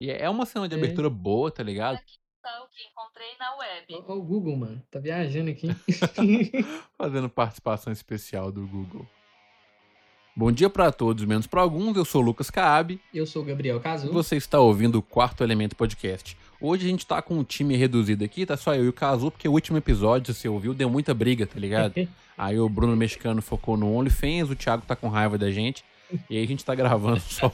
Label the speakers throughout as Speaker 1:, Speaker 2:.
Speaker 1: E é uma cena de
Speaker 2: É.
Speaker 1: abertura boa, tá ligado?
Speaker 3: Aqui está o que encontrei na web.
Speaker 2: Ó o Google, mano. Tá viajando aqui.
Speaker 1: Fazendo participação especial do Google. Bom dia pra todos, menos pra alguns. Eu sou o Lucas Caab
Speaker 2: Eu sou o Gabriel
Speaker 1: e
Speaker 2: Cazu.
Speaker 1: você está ouvindo o Quarto Elemento Podcast. Hoje a gente tá com um time reduzido aqui, tá só eu e o Cazu, porque o último episódio, se você ouviu, deu muita briga, tá ligado? Aí o Bruno Mexicano focou no OnlyFans, o Thiago tá com raiva da gente. E aí a gente tá gravando só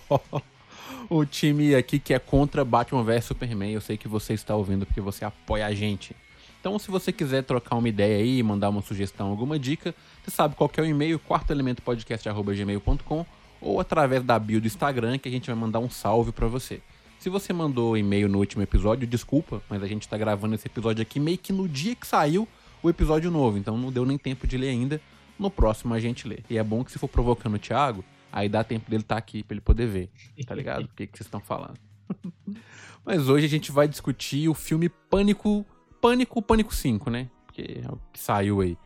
Speaker 1: o time aqui que é contra Batman vs Superman. Eu sei que você está ouvindo porque você apoia a gente. Então, se você quiser trocar uma ideia aí, mandar uma sugestão, alguma dica, você sabe qual que é o e-mail, quartoelementopodcast.gmail.com ou através da bio do Instagram que a gente vai mandar um salve pra você. Se você mandou e-mail no último episódio, desculpa, mas a gente tá gravando esse episódio aqui meio que no dia que saiu o episódio novo, então não deu nem tempo de ler ainda. No próximo a gente lê. E é bom que se for provocando o Thiago, aí dá tempo dele estar aqui pra ele poder ver, tá ligado? O que, que vocês estão falando. Mas hoje a gente vai discutir o filme Pânico, Pânico, Pânico 5, né? Porque é o que saiu aí.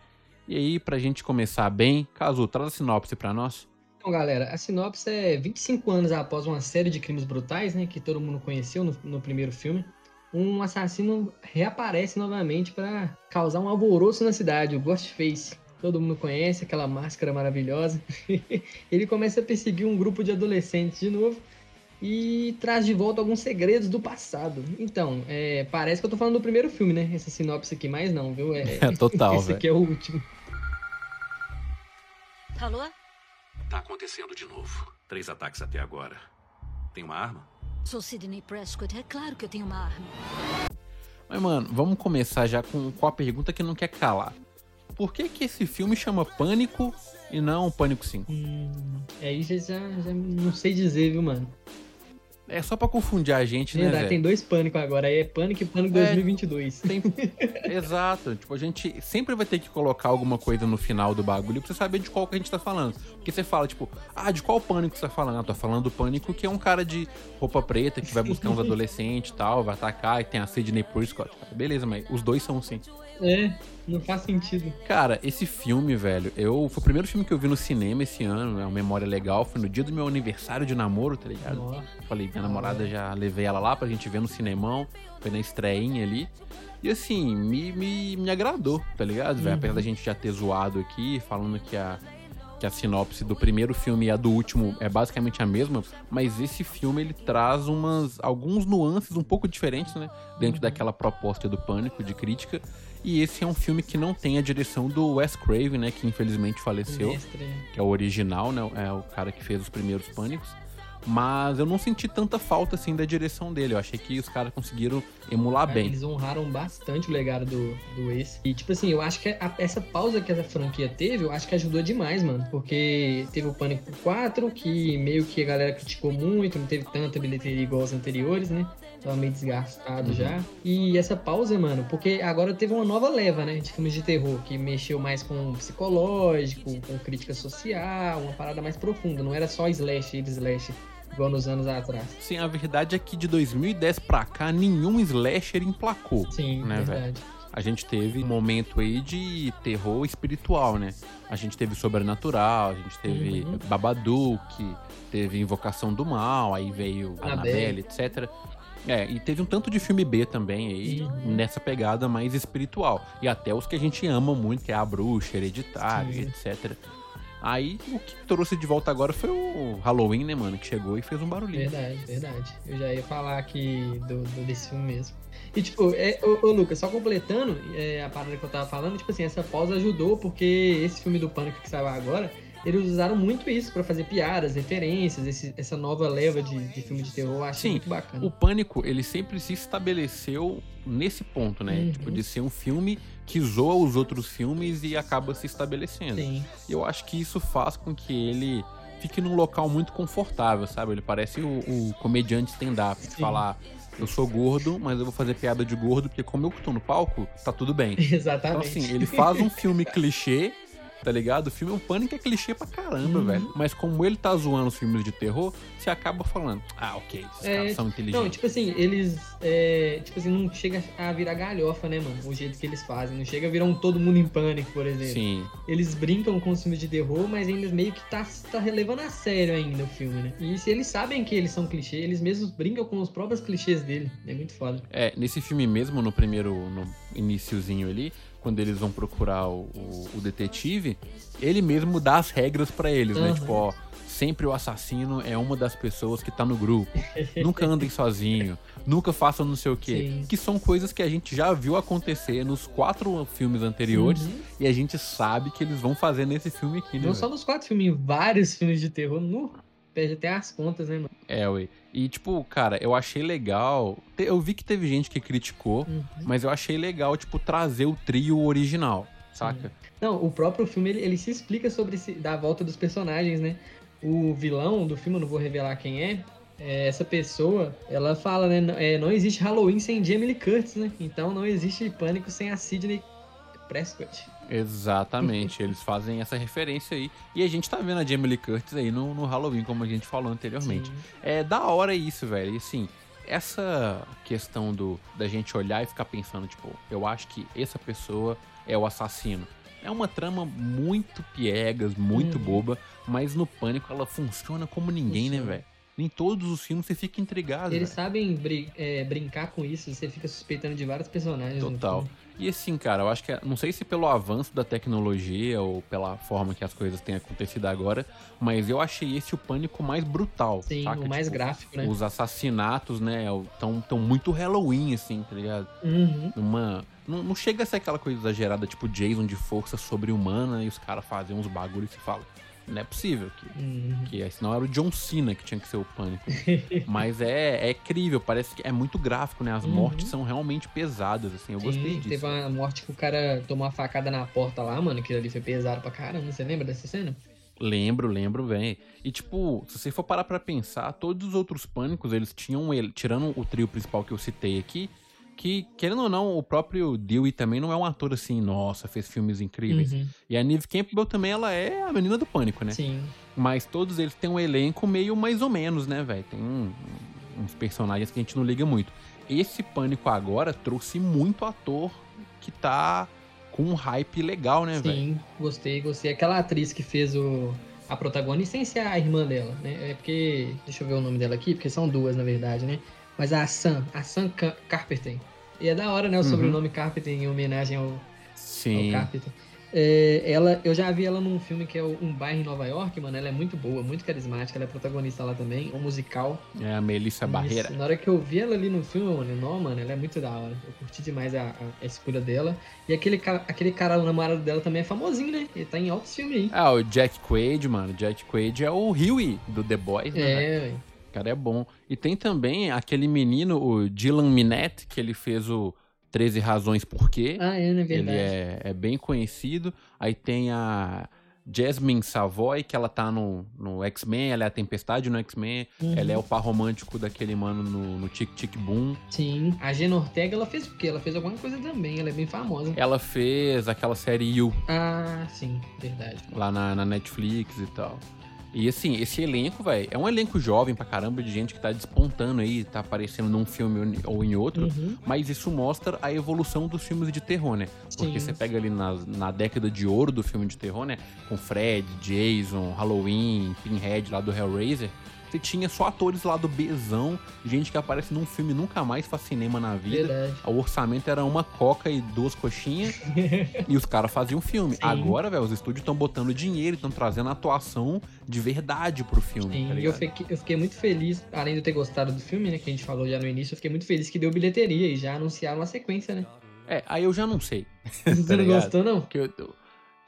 Speaker 1: E aí, pra gente começar bem, Caso, traz a sinopse pra nós.
Speaker 2: Então, galera, a sinopse é 25 anos após uma série de crimes brutais, né, que todo mundo conheceu no, no primeiro filme, um assassino reaparece novamente para causar um alvoroço na cidade, o Ghostface. Todo mundo conhece aquela máscara maravilhosa. Ele começa a perseguir um grupo de adolescentes de novo e traz de volta alguns segredos do passado. Então, é, parece que eu tô falando do primeiro filme, né? Essa sinopse aqui, mas não, viu? É,
Speaker 1: É total,
Speaker 2: esse
Speaker 1: velho.
Speaker 2: aqui é o último.
Speaker 3: Alô?
Speaker 4: Tá acontecendo de novo. Três ataques até agora. Tem uma arma?
Speaker 5: Sou Sidney Prescott, é claro que eu tenho uma arma.
Speaker 1: Mas, mano, vamos começar já com, com a pergunta que não quer calar. Por que que esse filme chama Pânico e não Pânico 5?
Speaker 2: Hum, é isso, já, já não sei dizer, viu, mano?
Speaker 1: É só pra confundir a gente, né,
Speaker 2: Verdade,
Speaker 1: velho?
Speaker 2: tem dois pânico agora. Aí é pânico e pânico
Speaker 1: É.
Speaker 2: 2022.
Speaker 1: Tem- Exato. Tipo, a gente sempre vai ter que colocar alguma coisa no final do bagulho pra você saber de qual que a gente tá falando. Porque você fala, tipo, ah, de qual pânico você tá falando? Ah, tô falando do pânico que é um cara de roupa preta que vai buscar uns adolescentes e tal, vai atacar, e tem a Sidney Prescott. Beleza, mas os dois são sim.
Speaker 2: É, não faz sentido.
Speaker 1: Cara, esse filme, velho, eu. Foi o primeiro filme que eu vi no cinema esse ano, é uma memória legal. Foi no dia do meu aniversário de namoro, tá ligado?
Speaker 2: Ó,
Speaker 1: Falei, minha namorada já levei ela lá pra gente ver no cinemão. Foi na estreinha ali. E assim, me, me, me agradou, tá ligado, velho?
Speaker 2: Uhum.
Speaker 1: Apesar da gente já ter zoado aqui, falando que a, que a sinopse do primeiro filme e a do último é basicamente a mesma, mas esse filme ele traz umas alguns nuances um pouco diferentes, né? Dentro daquela proposta do pânico, de crítica. E esse é um filme que não tem a direção do Wes Craven, né? Que infelizmente faleceu
Speaker 2: mestre.
Speaker 1: que é o original, né? É o cara que fez os primeiros pânicos. Mas eu não senti tanta falta assim da direção dele. Eu achei que os caras conseguiram emular
Speaker 2: Cara,
Speaker 1: bem.
Speaker 2: Eles honraram bastante o legado do, do Ace. E, tipo assim, eu acho que a- essa pausa que essa franquia teve, eu acho que ajudou demais, mano. Porque teve o Pânico 4, que meio que a galera criticou muito, não teve tanta bilheteria igual os anteriores, né? Tava meio desgastado
Speaker 1: Uhum.
Speaker 2: já. E essa pausa, mano, porque agora teve uma nova leva, né? De filmes de terror, que mexeu mais com psicológico, com crítica social, uma parada mais profunda. Não era só slash, ele slash, igual nos anos atrás.
Speaker 1: Sim, a verdade é que de 2010 pra cá, nenhum slasher emplacou.
Speaker 2: Sim,
Speaker 1: Né,
Speaker 2: verdade.
Speaker 1: A gente teve um momento aí de terror espiritual, né? A gente teve Sobrenatural, a gente teve
Speaker 2: Uhum.
Speaker 1: Babadook, teve Invocação do Mal, aí veio Annabelle. etc. É, e teve um tanto de filme B também aí,
Speaker 2: Uhum.
Speaker 1: nessa pegada mais espiritual. E até os que a gente ama muito, que é a bruxa, hereditário,
Speaker 2: Sim.
Speaker 1: etc. Aí o que trouxe de volta agora foi o Halloween, né, mano? Que chegou e fez um barulhinho.
Speaker 2: Verdade, verdade. Eu já ia falar aqui do, do- desse filme mesmo. E, tipo, é, ô, ô, Lucas, só completando é, a parada que eu tava falando, tipo assim, essa pausa ajudou porque esse filme do Pânico que saiu agora, eles usaram muito isso pra fazer piadas, referências, esse- essa nova leva de, de filme de terror, eu acho
Speaker 1: Sim,
Speaker 2: muito bacana.
Speaker 1: O Pânico, ele sempre se estabeleceu nesse ponto, né?
Speaker 2: Uhum.
Speaker 1: Tipo, de ser um filme que zoa os outros filmes e acaba se estabelecendo.
Speaker 2: Sim,
Speaker 1: E eu acho que isso faz com que ele fique num local muito confortável, sabe? Ele parece o, o comediante stand-up, de falar, eu sou gordo, mas eu vou fazer piada de gordo, porque como eu tô no palco, tá tudo bem. Então,
Speaker 2: exatamente.
Speaker 1: assim, ele faz um filme clichê tá ligado? O filme é um pânico é clichê pra caramba,
Speaker 2: Uhum.
Speaker 1: velho. Mas como ele tá zoando os filmes de terror, você acaba falando, ah, ok, esses
Speaker 2: É,
Speaker 1: caras são
Speaker 2: Não,
Speaker 1: inteligentes.
Speaker 2: tipo assim, eles. é, tipo assim, não chega a virar galhofa, né, mano? O jeito que eles fazem. Não chega a virar um todo mundo em pânico, por exemplo.
Speaker 1: Sim,
Speaker 2: Eles brincam com os filmes de terror, mas ainda meio que tá, tá relevando a sério ainda o filme, né? E se eles sabem que eles são clichê, eles mesmos brincam com os próprios clichês dele. É muito foda.
Speaker 1: É, nesse filme mesmo, no primeiro, no iniciozinho ali, quando eles vão procurar o, o- o detetive, ele mesmo dá as regras pra eles, né?
Speaker 2: Aham.
Speaker 1: Tipo, ó, sempre o assassino é uma das pessoas que tá no grupo. nunca andem sozinho, nunca façam não sei o quê.
Speaker 2: Sim.
Speaker 1: Que são coisas que a gente já viu acontecer nos quatro filmes anteriores
Speaker 2: Uhum.
Speaker 1: e a gente sabe que eles vão fazer nesse filme aqui, né?
Speaker 2: Não
Speaker 1: velho?
Speaker 2: só nos quatro filmes, em vários filmes de terror. No, perde até as contas, né, mano?
Speaker 1: É, ué. E, tipo, cara, eu achei legal. Eu vi que teve gente que criticou,
Speaker 2: Uhum.
Speaker 1: mas eu achei legal, tipo, trazer o trio original, saca?
Speaker 2: Não, o próprio filme, ele, ele se explica sobre esse, da volta dos personagens, né? O vilão do filme, eu não vou revelar quem é, é, essa pessoa, ela fala, né? é, não existe Halloween sem Jamie Lee Curtis, né? Então não existe Pânico sem a Sidney Prescott.
Speaker 1: Exatamente, eles fazem essa referência aí. E a gente tá vendo a Jamie Lee Curtis aí no, no Halloween, como a gente falou anteriormente.
Speaker 2: Sim.
Speaker 1: É da hora isso, velho. E assim, essa questão do da gente olhar e ficar pensando, tipo, eu acho que essa pessoa é o assassino. É uma trama muito piegas, muito
Speaker 2: Uhum.
Speaker 1: boba, mas no Pânico ela funciona como ninguém, né,
Speaker 2: Funciona.
Speaker 1: velho? Em todos os filmes você fica intrigado,
Speaker 2: Eles
Speaker 1: velho.
Speaker 2: sabem bri- é, brincar com isso, você fica suspeitando de vários personagens.
Speaker 1: Total. E assim, cara, eu acho que, é- não sei se pelo avanço da tecnologia ou pela forma que as coisas têm acontecido agora, mas eu achei esse o pânico mais brutal.
Speaker 2: Sim,
Speaker 1: saca?
Speaker 2: o mais
Speaker 1: Tipo,
Speaker 2: gráfico, né?
Speaker 1: Os assassinatos, né, tão, tão muito Halloween, assim, tá ligado?
Speaker 2: Uhum.
Speaker 1: Uma. Não, não chega a ser aquela coisa exagerada, tipo Jason de força sobre-humana e os caras fazem uns bagulhos e se falam. Não é possível que.
Speaker 2: Uhum.
Speaker 1: Que é, senão era o John Cena que tinha que ser o pânico. Mas é, é crível, parece que é muito gráfico, né? As
Speaker 2: Uhum.
Speaker 1: mortes são realmente pesadas, assim. Eu gostei
Speaker 2: Sim,
Speaker 1: disso.
Speaker 2: Teve uma morte que o cara tomou uma facada na porta lá, mano, que ali foi pesado pra caramba. Você lembra dessa cena?
Speaker 1: Lembro, lembro bem. E tipo, se você for parar pra pensar, todos os outros pânicos, eles tinham ele, tirando o trio principal que eu citei aqui, que, querendo ou não, o próprio Dewey também não é um ator assim, nossa, fez filmes incríveis.
Speaker 2: Uhum.
Speaker 1: E a Neve Campbell também, ela é a menina do pânico, né?
Speaker 2: Sim.
Speaker 1: Mas todos eles têm um elenco meio mais ou menos, né, velho? Tem um- uns personagens que a gente não liga muito. Esse pânico agora trouxe muito ator que tá com um hype legal, né, velho?
Speaker 2: Sim, gostei, gostei. Aquela atriz que fez o, a protagonista sem ser a irmã dela, né? É porque. Deixa eu ver o nome dela aqui, porque são duas, na verdade, né? Mas a Sam, a Sam Ca- Carpenter. E é da hora, né? O
Speaker 1: Uhum.
Speaker 2: sobrenome Carpenter em homenagem ao, ao
Speaker 1: Sim.
Speaker 2: Carpenter. É, ela, eu já vi ela num filme que é Um Bairro em Nova York, mano. Ela é muito boa, muito carismática. Ela é protagonista lá também, um musical.
Speaker 1: É a Melissa Barreira.
Speaker 2: Isso. Na hora que eu vi ela ali no filme, mano, não, mano, ela é muito da hora. Eu curti demais a, a- a escolha dela. E aquele cara, aquele cara, o namorado dela também é famosinho, né? Ele tá em altos filmes aí.
Speaker 1: Ah, o Jack Quaid, mano. Jack Quaid é o Huey do The Boys, né?
Speaker 2: É, velho.
Speaker 1: O cara é bom. E tem também aquele menino, o Dylan Minette, que ele fez o 13 Razões Por Quê.
Speaker 2: Ah, é, na
Speaker 1: ele
Speaker 2: verdade.
Speaker 1: é, é bem conhecido. Aí tem a Jasmine Savoy, que ela tá no, no X-Men, ela é a Tempestade no X-Men.
Speaker 2: Uhum.
Speaker 1: Ela é o par romântico daquele mano no, no Tic Tic Boom.
Speaker 2: Sim. A Jenna Ortega, ela fez o quê? Ela fez alguma coisa também. Ela é bem famosa.
Speaker 1: Ela fez aquela série You
Speaker 2: Ah, sim. Verdade.
Speaker 1: lá na, na Netflix e tal. E assim, esse elenco, velho, é um elenco jovem pra caramba de gente que tá despontando aí, tá aparecendo num filme ou em outro.
Speaker 2: Uhum.
Speaker 1: Mas isso mostra a evolução dos filmes de terror, né? Porque
Speaker 2: Sim.
Speaker 1: você pega ali na, na década de ouro do filme de terror, né? Com Fred, Jason, Halloween, Pinhead lá do Hellraiser. Você tinha só atores lá do Bzão, gente que aparece num filme nunca mais faz cinema na vida.
Speaker 2: Verdade.
Speaker 1: O orçamento era uma coca e duas coxinhas e os caras faziam filme.
Speaker 2: Sim.
Speaker 1: Agora, velho, os estúdios estão botando dinheiro, estão trazendo atuação de verdade pro filme.
Speaker 2: Sim,
Speaker 1: tá
Speaker 2: eu fiquei, eu fiquei muito feliz, além de eu ter gostado do filme, né, que a gente falou já no início, eu fiquei muito feliz que deu bilheteria e já anunciaram uma sequência, né?
Speaker 1: É, aí eu já não sei.
Speaker 2: Você não
Speaker 1: Tá ligado?
Speaker 2: gostou, não?
Speaker 1: Porque eu, eu-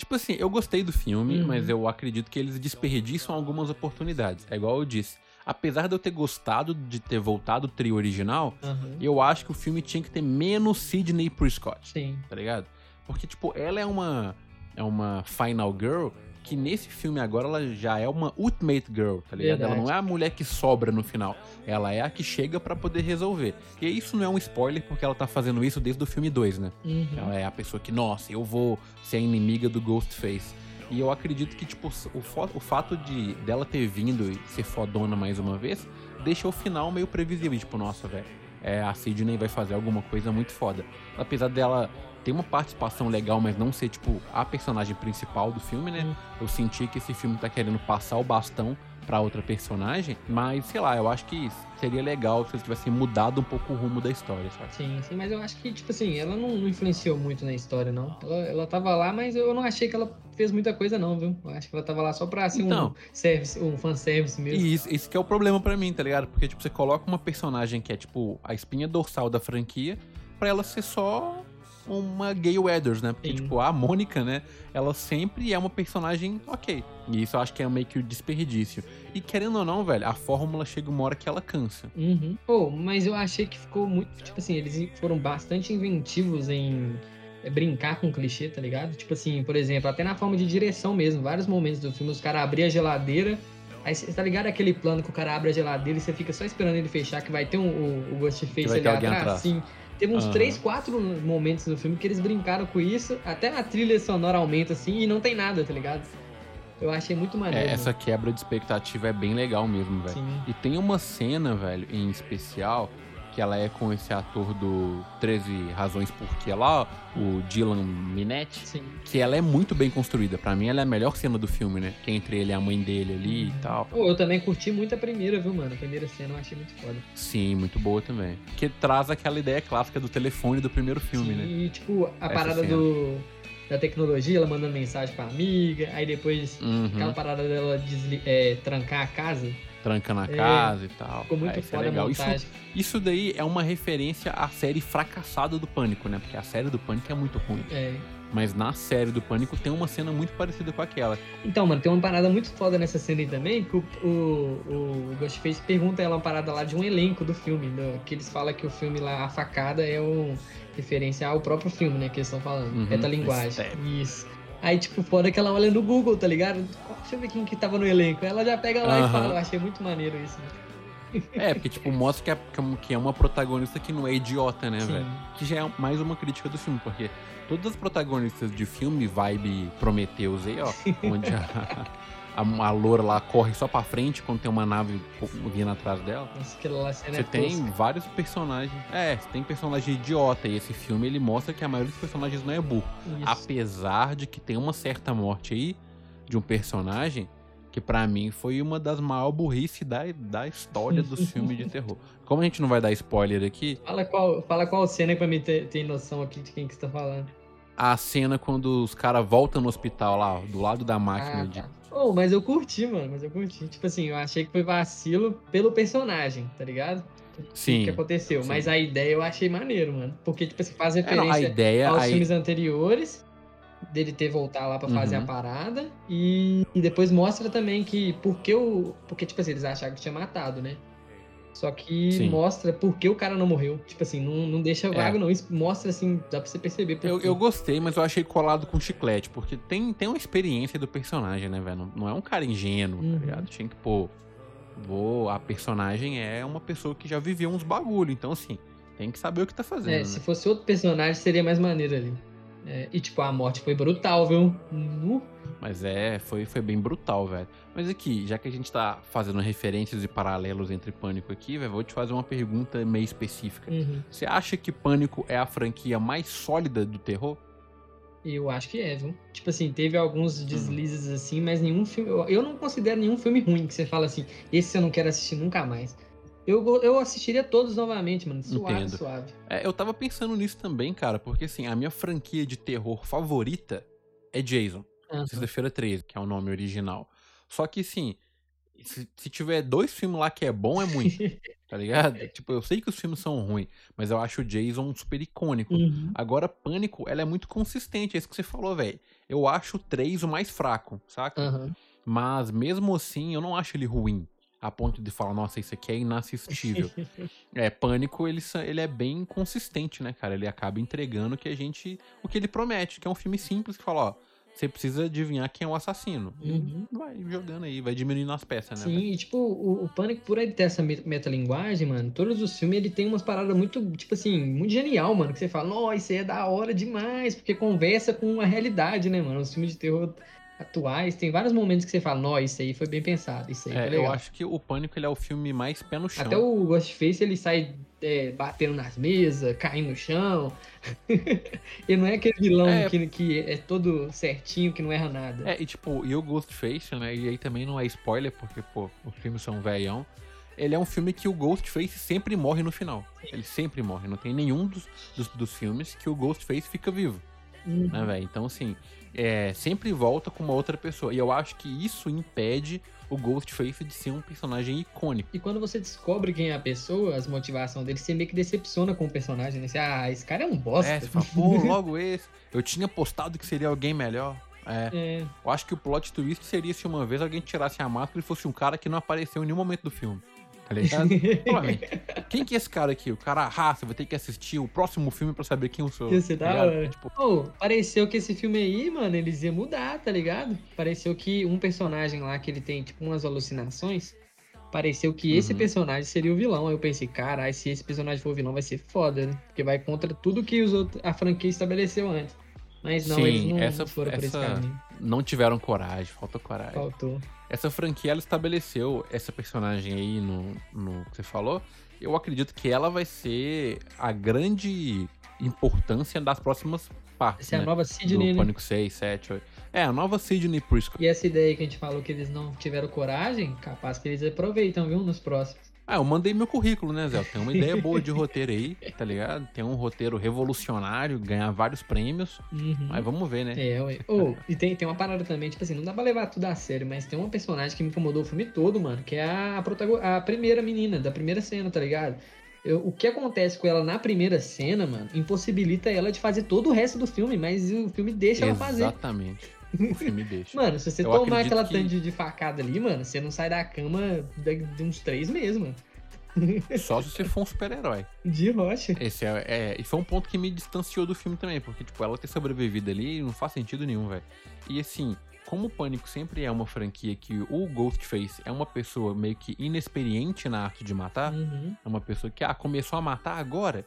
Speaker 1: tipo assim, eu gostei do filme,
Speaker 2: Uhum.
Speaker 1: mas eu acredito que eles desperdiçam algumas oportunidades. É igual eu disse. Apesar de eu ter gostado de ter voltado o trio original,
Speaker 2: Aham.
Speaker 1: eu acho que o filme tinha que ter menos Sidney Prescott,
Speaker 2: Sim.
Speaker 1: tá ligado? Porque, tipo, ela é uma, é uma final girl que nesse filme agora ela já é uma ultimate girl, tá ligado? Ela
Speaker 2: Verdade.
Speaker 1: não é a mulher que sobra no final. Ela é a que chega pra poder resolver. E isso não é um spoiler porque ela tá fazendo isso desde o filme 2, né?
Speaker 2: Uhum.
Speaker 1: Ela é a pessoa que, nossa, eu vou ser a inimiga do Ghostface. E eu acredito que, tipo, o, o fato de dela ter vindo e ser fodona mais uma vez, deixa o final meio previsível. Tipo, nossa, velho, é, a Sidney vai fazer alguma coisa muito foda. Apesar dela ter uma participação legal, mas não ser, tipo, a personagem principal do filme, né? Eu senti que esse filme tá querendo passar o bastão pra outra personagem, mas sei lá, eu acho que seria legal se eles tivessem mudado um pouco o rumo da história, sabe?
Speaker 2: Sim, sim, mas eu acho que, tipo assim, ela não, não influenciou muito na história, não. Ela, ela tava lá, mas eu não achei que ela fez muita coisa, não, viu? Eu acho que ela tava lá só pra ser
Speaker 1: Então.
Speaker 2: um service, um fanservice mesmo.
Speaker 1: E isso, isso que é o problema pra mim, tá ligado? Porque, tipo, você coloca uma personagem que é, tipo, a espinha dorsal da franquia pra ela ser só uma gay Weathers, né? Porque,
Speaker 2: Sim.
Speaker 1: tipo, a Mônica, né? Ela sempre é uma personagem ok. E isso eu acho que é meio que o desperdício. E querendo ou não, velho, a fórmula chega uma hora que ela cansa.
Speaker 2: Uhum. Pô, mas eu achei que ficou muito. Tipo assim, eles foram bastante inventivos em é, brincar com clichê, tá ligado? Tipo assim, por exemplo, até na forma de direção mesmo. Vários momentos do filme, os caras abriam a geladeira. Aí você tá ligado aquele plano que o cara abre a geladeira e você fica só esperando ele fechar, que vai ter um, o, o Ghostface
Speaker 1: vai
Speaker 2: ali
Speaker 1: ter alguém
Speaker 2: atrás?
Speaker 1: atrás.
Speaker 2: Sim. Teve uns
Speaker 1: Aham.
Speaker 2: três, quatro momentos no filme que eles brincaram com isso. Até a trilha sonora aumenta assim e não tem nada, tá ligado? Eu achei muito maneiro.
Speaker 1: É, essa quebra de expectativa é bem legal mesmo, velho. E tem uma cena, velho, em especial, que ela é com esse ator do 13 Razões Porquê lá, o Dylan Minetti,
Speaker 2: Sim.
Speaker 1: que ela é muito bem construída. Pra mim, ela é a melhor cena do filme, né? Que é entre ele e a mãe dele ali e tal.
Speaker 2: Pô, eu também curti muito a primeira, viu, mano? A primeira cena eu achei muito foda.
Speaker 1: Sim, muito boa também. Que traz aquela ideia clássica do telefone do primeiro filme,
Speaker 2: Sim,
Speaker 1: né?
Speaker 2: E, tipo, a
Speaker 1: Essa
Speaker 2: parada
Speaker 1: cena.
Speaker 2: do, da tecnologia, ela mandando mensagem pra amiga, aí depois
Speaker 1: Uhum.
Speaker 2: aquela parada dela desli- é, trancar a casa.
Speaker 1: Tranca na
Speaker 2: É,
Speaker 1: casa e tal.
Speaker 2: Ficou muito
Speaker 1: É, isso é
Speaker 2: foda a
Speaker 1: legal. Isso, isso daí é uma referência à série fracassada do Pânico, né? Porque a série do Pânico é muito ruim.
Speaker 2: É.
Speaker 1: Mas na série do Pânico tem uma cena muito parecida com aquela.
Speaker 2: Então, mano, tem uma parada muito foda nessa cena aí também, que o, o, o Ghostface pergunta ela uma parada lá de um elenco do filme, do- que eles falam que o filme lá, A Facada, é um referência ao próprio filme, né, que eles estão falando,
Speaker 1: Uhum,
Speaker 2: metalinguagem.
Speaker 1: Step.
Speaker 2: Isso. Aí, tipo, foda que ela olha no Google, tá ligado? Deixa eu ver quem que tava no elenco. Ela já pega lá
Speaker 1: Aham.
Speaker 2: e fala, eu achei muito maneiro isso. né?
Speaker 1: É, porque, tipo, mostra que é, que é que é uma protagonista que não é idiota, né, velho? Que já é mais uma crítica do filme, porque todas as protagonistas de filme, vibe Prometheus aí, ó, onde a, a, a loura lá corre só pra frente quando tem uma nave vindo atrás dela.
Speaker 2: Cena
Speaker 1: Você
Speaker 2: é
Speaker 1: tem vários personagens. É, você tem personagem idiota. E esse filme ele mostra que a maioria dos personagens não é burro.
Speaker 2: Isso.
Speaker 1: Apesar de que tem uma certa morte aí de um personagem que pra mim foi uma das maiores burrice da, da história dos filmes de terror. Como a gente não vai dar spoiler aqui,
Speaker 2: Fala qual, fala qual cena pra mim ter, ter noção aqui de quem que você tá falando.
Speaker 1: a cena quando os caras voltam no hospital lá, do lado da máquina
Speaker 2: Ah,
Speaker 1: de.
Speaker 2: Oh, mas eu curti, mano, mas eu curti. Tipo assim, eu achei que foi vacilo pelo personagem, tá ligado? O
Speaker 1: Sim.
Speaker 2: que aconteceu.
Speaker 1: sim.
Speaker 2: Mas a ideia eu achei maneiro, mano. Porque, tipo assim, faz
Speaker 1: É, não,
Speaker 2: referência
Speaker 1: a ideia.
Speaker 2: aos
Speaker 1: a
Speaker 2: filmes anteriores, dele ter voltar lá pra fazer
Speaker 1: Uhum.
Speaker 2: a parada. E, e depois mostra também que porque o. Porque, tipo assim, eles acharam que tinha matado, né? Só que
Speaker 1: Sim.
Speaker 2: mostra por que o cara não morreu. Tipo assim, não, não deixa vago, não. Isso mostra assim, dá pra você perceber por
Speaker 1: É. Eu, eu gostei, mas eu achei colado com chiclete, porque tem, tem uma experiência do personagem, né, velho? Não, não é um cara ingênuo,
Speaker 2: Uhum.
Speaker 1: tá ligado? Tinha que, pô, vou, a personagem é uma pessoa que já viveu uns bagulho, então assim, tem que saber o que tá fazendo.
Speaker 2: É,
Speaker 1: né?
Speaker 2: se fosse outro personagem, seria mais maneiro ali. É, e, tipo, a morte foi brutal, viu? Nu.
Speaker 1: Mas é, foi, foi bem brutal, velho. Mas aqui, já que a gente tá fazendo referências e paralelos entre Pânico aqui, velho, vou te fazer uma pergunta meio específica.
Speaker 2: Uhum.
Speaker 1: Você acha que Pânico é a franquia mais sólida do terror?
Speaker 2: Eu acho que é, viu? Tipo assim, teve
Speaker 1: Hum.
Speaker 2: alguns deslizes assim, mas nenhum filme. Eu, eu não considero nenhum filme ruim que você fala assim, esse eu não quero assistir nunca mais. Eu, eu assistiria todos novamente, mano. Suave,
Speaker 1: Entendo.
Speaker 2: suave.
Speaker 1: É, eu tava pensando nisso também, cara, porque assim, a minha franquia de terror favorita é Jason.
Speaker 2: Aham.
Speaker 1: Sexta-feira 13, que é o nome original. Só que, assim, se, se tiver dois filmes lá que é bom, é muito, tá ligado? Tipo, eu sei que os filmes são ruins, mas eu acho o Jason super icônico.
Speaker 2: Uhum.
Speaker 1: Agora, Pânico, ela é muito consistente, é isso que você falou, velho. Eu acho o 3 o mais fraco, saca?
Speaker 2: Aham.
Speaker 1: Mas, mesmo assim, eu não acho ele ruim. A ponto de falar, nossa, isso aqui é inassistível. é, Pânico, ele, ele é bem consistente, né, cara? Ele acaba entregando o que a gente. o que ele promete, que é um filme simples que fala, ó, você precisa adivinhar quem é o assassino. E
Speaker 2: Uhum.
Speaker 1: Vai jogando aí, vai diminuindo as peças, né?
Speaker 2: Sim, e tipo, o, o Pânico, por ele ter essa met- metalinguagem, mano, todos os filmes ele tem umas paradas muito, tipo assim, muito genial, mano. Que você fala, nossa, isso aí é da hora demais, porque conversa com a realidade, né, mano? Os filmes de terror atuais, tem vários momentos que você fala, nó, isso aí foi bem pensado, isso aí
Speaker 1: É, eu acho que o Pânico ele é o filme mais pé no chão.
Speaker 2: Até o Ghostface, ele sai é, batendo nas mesas, caindo no chão. ele não é aquele vilão
Speaker 1: É.
Speaker 2: que, que é todo certinho, que não erra nada.
Speaker 1: É, e tipo, e o Ghostface, né? E aí também não é spoiler, porque, pô, os filmes são velhão. Ele é um filme que o Ghostface sempre morre no final. Ele sempre morre. Não tem nenhum dos, dos, dos filmes que o Ghostface fica vivo,
Speaker 2: Uhum.
Speaker 1: né, velho? Então, assim, é, sempre volta com uma outra pessoa. E eu acho que isso impede o Ghostface de ser um personagem icônico.
Speaker 2: E quando você descobre quem é a pessoa, as motivações dele, você meio que decepciona com o personagem, né? Você, ah, esse cara é um bosta.
Speaker 1: É, você fala, pô, logo esse. Eu tinha postado que seria alguém melhor. É.
Speaker 2: É,
Speaker 1: Eu acho que o plot twist seria se uma vez alguém tirasse a máscara e fosse um cara que não apareceu em nenhum momento do filme. Tá ligado? Fala, "Véi, quem que é esse cara aqui? O cara, você vai ter que assistir o próximo filme pra saber quem eu sou.
Speaker 2: Ia ser
Speaker 1: tá
Speaker 2: da
Speaker 1: ligado?
Speaker 2: hora.
Speaker 1: Tipo,
Speaker 2: Pô, pareceu que esse filme aí, mano, eles iam mudar, tá ligado? Pareceu que um personagem lá, que ele tem, tipo, umas alucinações, pareceu que esse
Speaker 1: Uhum.
Speaker 2: personagem seria o vilão. Aí eu pensei, caralho, se esse personagem for o vilão, vai ser foda, né? Porque vai contra tudo que os outros, a franquia estabeleceu antes. Mas não,
Speaker 1: Sim,
Speaker 2: eles não
Speaker 1: essa-
Speaker 2: foram por esse
Speaker 1: essa-
Speaker 2: caminho.
Speaker 1: Não tiveram coragem, falta coragem.
Speaker 2: Faltou.
Speaker 1: Essa franquia, ela estabeleceu essa personagem aí no, no que você falou. Eu acredito que ela vai ser a grande importância das próximas partes,
Speaker 2: Essa é
Speaker 1: né?
Speaker 2: a nova Sidney,
Speaker 1: do
Speaker 2: né?
Speaker 1: Pânico 6, 7, 8. É, a nova Sidney Prisco.
Speaker 2: E essa ideia que a gente falou que eles não tiveram coragem, capaz que eles aproveitam, viu, nos próximos.
Speaker 1: Ah, eu mandei meu currículo, né, Zé? Tem uma ideia boa de roteiro aí, tá ligado? Tem um roteiro revolucionário, ganhar vários prêmios.
Speaker 2: Uhum.
Speaker 1: Mas vamos ver, né?
Speaker 2: É, ué. Oh, e tem, tem uma parada também, tipo assim, não dá pra levar tudo a sério, mas tem uma personagem que me incomodou o filme todo, mano, que é a, protago- a primeira menina, da primeira cena, tá ligado? Eu- o que acontece com ela na primeira cena, mano, impossibilita ela de fazer todo o resto do filme, mas o filme deixa ela fazer.
Speaker 1: Exatamente. O filme deixa.
Speaker 2: Mano, se você
Speaker 1: Eu
Speaker 2: tomar aquela
Speaker 1: que-
Speaker 2: tanto de, facada ali, mano, você não sai da cama de, uns três meses, mano.
Speaker 1: Só se você for um super-herói.
Speaker 2: De rocha.
Speaker 1: Esse é, é- e foi um ponto que me distanciou do filme também, porque, tipo, ela ter sobrevivido ali não faz sentido nenhum, velho. E assim, como o Pânico sempre é uma franquia que o Ghostface é uma pessoa meio que inexperiente na arte de matar,
Speaker 2: Uhum.
Speaker 1: é uma pessoa que, ah, começou a matar agora,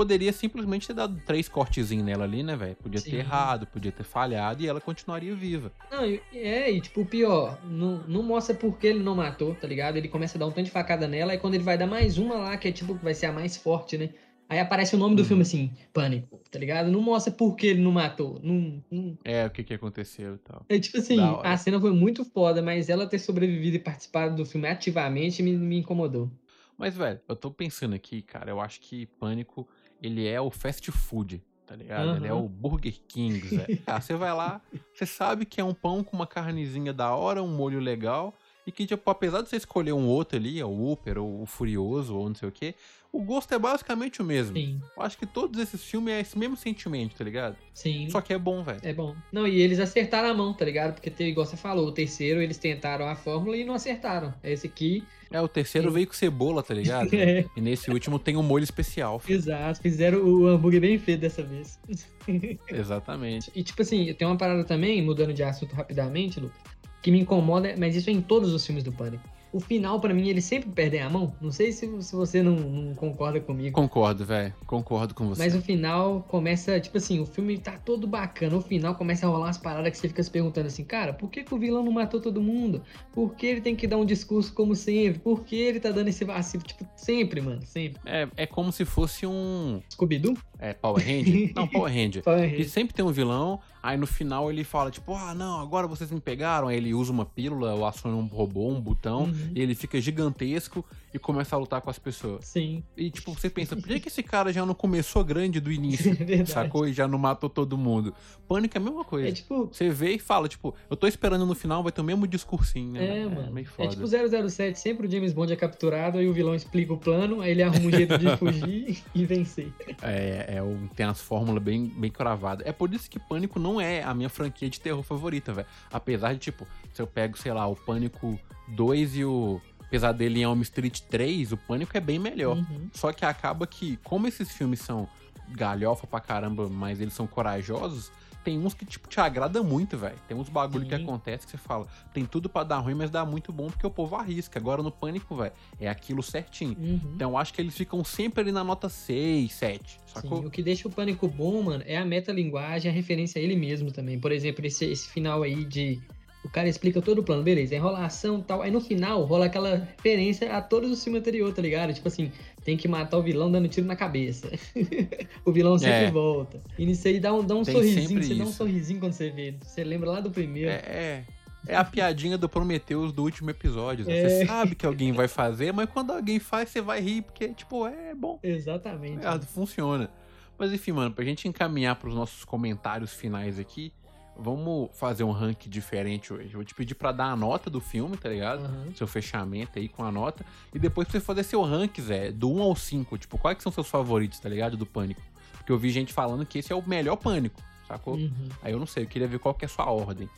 Speaker 1: poderia simplesmente ter dado três cortezinhos nela ali, né, velho? Podia
Speaker 2: Sim.
Speaker 1: ter errado, podia ter falhado e ela continuaria viva.
Speaker 2: Não, é, e tipo, o pior, não, não mostra por que ele não matou, tá ligado? Ele começa a dar um tanto de facada nela, e quando ele vai dar mais uma lá, que é tipo, vai ser a mais forte, né? Aí aparece o nome do
Speaker 1: Uhum.
Speaker 2: filme assim, Pânico, tá ligado? Não mostra por que ele não matou. Não, não-
Speaker 1: É, o que que aconteceu e tal.
Speaker 2: É tipo assim, a cena foi muito foda, mas ela ter sobrevivido e participado do filme ativamente me, me incomodou.
Speaker 1: Mas, velho, eu tô pensando aqui, cara, eu acho que Pânico, ele é o fast food, tá ligado? Ele é
Speaker 2: Aham.
Speaker 1: o Burger King, Zé. Ah, você vai lá, você sabe que é um pão com uma carnezinha da hora, um molho legal, e que, tipo, apesar de você escolher um outro ali, o Upper, ou o Furioso, ou não sei o quê, o gosto é basicamente o mesmo.
Speaker 2: Sim,
Speaker 1: Eu acho que todos esses filmes é esse mesmo sentimento, tá ligado?
Speaker 2: sim.
Speaker 1: Só que é bom, velho.
Speaker 2: É bom. Não, e eles acertaram a mão, tá ligado? Porque, igual você falou, o terceiro eles tentaram a fórmula e não acertaram. Esse aqui,
Speaker 1: É, o terceiro
Speaker 2: Sim.
Speaker 1: veio com cebola, tá ligado?
Speaker 2: É.
Speaker 1: E nesse último tem um molho especial. filho.
Speaker 2: exato, fizeram o hambúrguer bem feito dessa vez.
Speaker 1: Exatamente.
Speaker 2: E tipo assim, tem uma parada também, mudando de assunto rapidamente, Lucas, que me incomoda, mas isso é em todos os filmes do Pânico. O final, pra mim, eles sempre perdem a mão. Não sei se, se você não, não concorda comigo.
Speaker 1: Concordo, velho. Concordo com você.
Speaker 2: Mas o final começa, tipo assim, o filme tá todo bacana. O final começa a rolar umas paradas que você fica se perguntando assim, cara, por que, que o vilão não matou todo mundo? Por que ele tem que dar um discurso como sempre? Por que ele tá dando esse vacilo? Tipo, sempre, mano, sempre.
Speaker 1: É, é como se fosse um.
Speaker 2: Scooby-Doo?
Speaker 1: É, Power Ranger? Não, Power Ranger.
Speaker 2: Fala
Speaker 1: E sempre tem um vilão, aí no final ele fala, tipo, ah, não, agora vocês me pegaram. Aí ele usa uma pílula ou aciona um robô, um botão,
Speaker 2: Uhum.
Speaker 1: e ele fica gigantesco e começa a lutar com as pessoas.
Speaker 2: Sim,
Speaker 1: E tipo, você pensa, por que, que esse cara já não começou grande do início?
Speaker 2: é
Speaker 1: sacou? E já não matou todo mundo. Pânico é a mesma coisa.
Speaker 2: É tipo,
Speaker 1: Você vê e fala, tipo, eu tô esperando no final, vai ter o mesmo discursinho, né?
Speaker 2: É, mano.
Speaker 1: meio
Speaker 2: É
Speaker 1: foda.
Speaker 2: tipo 007, sempre o James Bond é capturado, aí o vilão explica o plano, aí ele arruma um jeito de fugir e vencer.
Speaker 1: É, é o- tem as fórmulas bem, bem cravadas. É por isso que Pânico não é a minha franquia de terror favorita, velho. Apesar de, tipo, se eu pego, sei lá, o Pânico 2 e o Pesadelo em Elm Street 3, o Pânico é bem melhor.
Speaker 2: Uhum.
Speaker 1: Só que acaba que, como esses filmes são galhofa pra caramba, mas eles são corajosos, tem uns que, tipo, te agrada muito, velho. Tem uns bagulho que
Speaker 2: Sim.
Speaker 1: acontece que você fala, tem tudo pra dar ruim, mas dá muito bom porque o povo arrisca. Agora no Pânico, velho, é aquilo certinho.
Speaker 2: Uhum.
Speaker 1: Então eu acho que eles ficam sempre ali na nota 6, 7, sacou?
Speaker 2: Sim, o que deixa o pânico bom, mano, é a metalinguagem, a referência a ele mesmo também. Por exemplo, esse, esse final aí de. O cara explica todo o plano, beleza, enrolação e tal. Aí no final rola aquela referência a todos os filmes anteriores, tá ligado? Tipo assim, tem que matar o vilão dando tiro na cabeça. o vilão sempre
Speaker 1: É.
Speaker 2: volta. E nisso aí dá um, dá um
Speaker 1: Tem
Speaker 2: sorrisinho, você dá um
Speaker 1: isso.
Speaker 2: sorrisinho quando você vê. Você lembra lá do primeiro.
Speaker 1: É, é. É a piadinha do Prometheus do último episódio. Zé.
Speaker 2: É.
Speaker 1: Você sabe que alguém vai fazer, mas quando alguém faz, você vai rir, porque, tipo, é bom.
Speaker 2: Exatamente.
Speaker 1: É, funciona. Mas enfim, mano, pra gente encaminhar pros nossos comentários finais aqui, vamos fazer um ranking diferente hoje. Eu vou te pedir pra dar a nota do filme, tá ligado?
Speaker 2: Aham.
Speaker 1: Seu fechamento aí com a nota. E depois pra você fazer seu ranking, Zé, do 1 ao 5. Tipo, quais que são seus favoritos, tá ligado? Do Pânico. Porque eu vi gente falando que esse é o melhor Pânico, sacou?
Speaker 2: Uhum.
Speaker 1: Aí eu não sei, eu queria ver qual que é a sua ordem.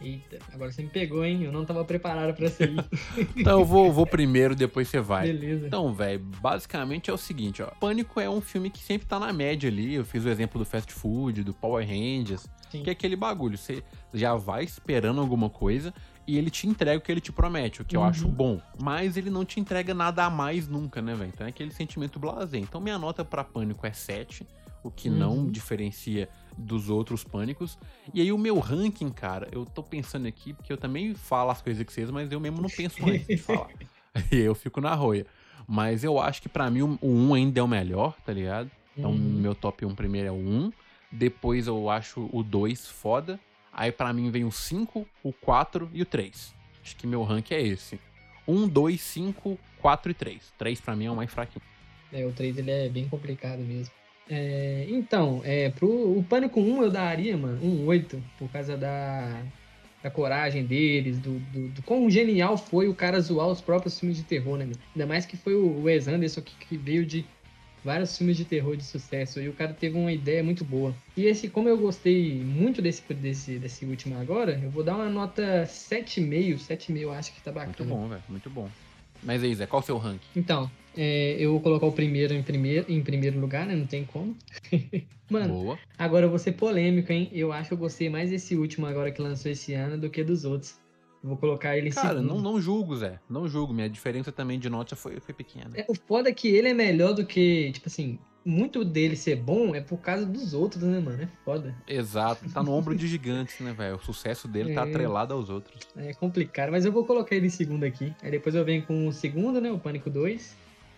Speaker 2: Eita, agora você me pegou, hein? Eu não tava preparado pra isso.
Speaker 1: Então eu vou, vou primeiro, depois você vai.
Speaker 2: Beleza.
Speaker 1: Então, velho, basicamente é o seguinte, ó. Pânico é um filme que sempre tá na média ali. Eu fiz o exemplo do fast food, do Power Rangers,
Speaker 2: Sim.
Speaker 1: que é aquele bagulho. Você já vai esperando alguma coisa e ele te entrega o que ele te promete, o que eu
Speaker 2: Uhum.
Speaker 1: acho bom. Mas ele não te entrega nada a mais nunca, né, velho? Então é aquele sentimento blasé. Então minha nota pra Pânico é 7, o que não
Speaker 2: Uhum.
Speaker 1: diferencia dos outros Pânicos. E aí o meu ranking, cara, eu tô pensando aqui, porque eu também falo as coisas que vocês, mas eu mesmo não penso antes de falar. E eu fico na roia. Mas eu acho que pra mim o 1 ainda é o melhor, tá ligado? Então
Speaker 2: Uhum.
Speaker 1: meu top 1 primeiro é o 1. Depois eu acho o 2 foda. Aí pra mim vem o 5, o 4 e o 3. Acho que meu rank é esse. 1, 2, 5, 4 e 3. 3 pra mim é o mais fraquinho.
Speaker 2: É, o 3 ele é bem complicado mesmo. É, então, é, pro o Pânico 1 eu daria, mano, um 8, por causa da, da coragem deles, do, do, do quão genial foi o cara zoar os próprios filmes de terror, né, mano? Ainda mais que foi o Wes Anderson que, que veio de vários filmes de terror de sucesso e o cara teve uma ideia muito boa. E esse, como eu gostei muito desse, desse, desse último agora, eu vou dar uma nota 7,5, 7,5 eu acho que tá bacana.
Speaker 1: Muito bom, velho. Muito bom. Mas aí, Zé, qual o seu rank?
Speaker 2: Então, é, eu vou colocar o primeiro em primeiro, em primeiro lugar, né? Não tem como. Mano,
Speaker 1: Boa.
Speaker 2: agora eu vou ser polêmico, hein? Eu acho que eu gostei mais desse último agora que lançou esse ano do que dos outros. Eu vou colocar ele
Speaker 1: Cara,
Speaker 2: segundo.
Speaker 1: não, não julgo, Zé. Não julgo. Minha diferença também de nota foi, foi pequena.
Speaker 2: É, o foda é que ele é melhor do que, tipo assim, muito dele ser bom é por causa dos outros, né, mano? É foda.
Speaker 1: Exato. Tá no ombro de gigantes, né, velho? O sucesso dele tá
Speaker 2: É.
Speaker 1: atrelado aos outros.
Speaker 2: É complicado, mas eu vou colocar ele em segundo aqui. Aí depois eu venho com o segundo, né? O Pânico 2.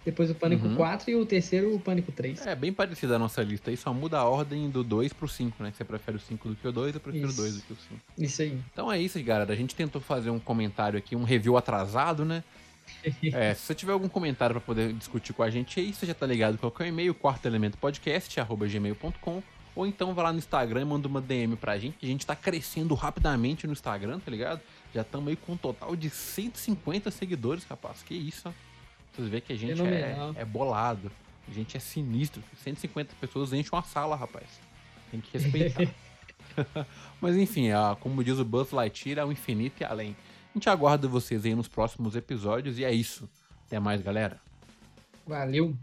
Speaker 2: Depois o Pânico
Speaker 1: Uhum.
Speaker 2: 4 e o terceiro o Pânico 3.
Speaker 1: É bem parecida a nossa lista aí, só muda a ordem do 2 pro 5, né? Você prefere o 5 do que o 2, eu prefiro o
Speaker 2: Isso.
Speaker 1: 2 do que o 5.
Speaker 2: Isso aí.
Speaker 1: Então é isso, galera. A gente tentou fazer um comentário aqui, um review atrasado, né? É, se você tiver algum comentário pra poder discutir com a gente aí, você já tá ligado qual que é o e-mail, quartoelementopodcast.gmail.com ou então vai lá no Instagram e manda uma DM pra gente, a gente tá crescendo rapidamente no Instagram, tá ligado? Já estamos aí com um total de 150 seguidores, rapaz. Que isso, ó. Vocês vê que a gente é, é bolado. A gente é sinistro. 150 pessoas enchem uma sala, rapaz. Tem que respeitar. Mas enfim, ah, como diz o Buzz Lightyear, ao infinito e além. A gente aguarda vocês aí nos próximos episódios e é isso. Até mais, galera.
Speaker 2: Valeu.